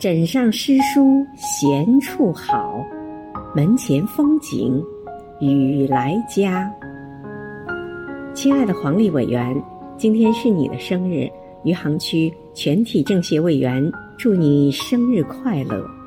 枕上诗书闲处好门前风景雨来佳。亲爱的黄丽委员今天是你的生日余杭区全体政协委员祝你生日快乐。